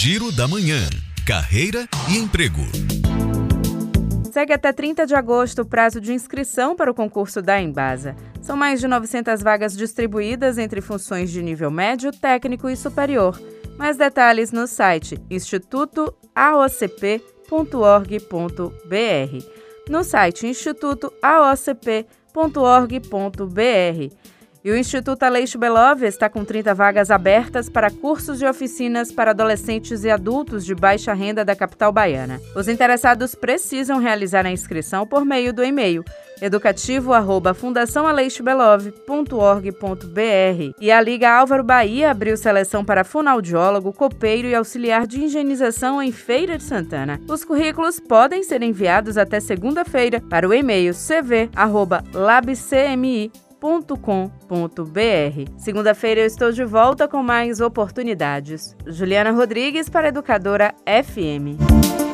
Giro da Manhã. Carreira e emprego. Segue até 30 de agosto o prazo de inscrição para o concurso da Embasa. São mais de 900 vagas distribuídas entre funções de nível médio, técnico e superior. Mais detalhes no site institutoaocp.org.br. No site institutoaocp.org.br. E o Instituto Aleixo Belove está com 30 vagas abertas para cursos e oficinas para adolescentes e adultos de baixa renda da capital baiana. Os interessados precisam realizar a inscrição por meio do e-mail educativo@fundaçãoaleixobelove.org.br. E a Liga Álvaro Bahia abriu seleção para fonoaudiólogo, copeiro e auxiliar de higienização em Feira de Santana. Os currículos podem ser enviados até segunda-feira para o e-mail cv@labcmi www.educadora.com.br. Segunda-feira eu estou de volta com mais oportunidades. Juliana Rodrigues para Educadora FM.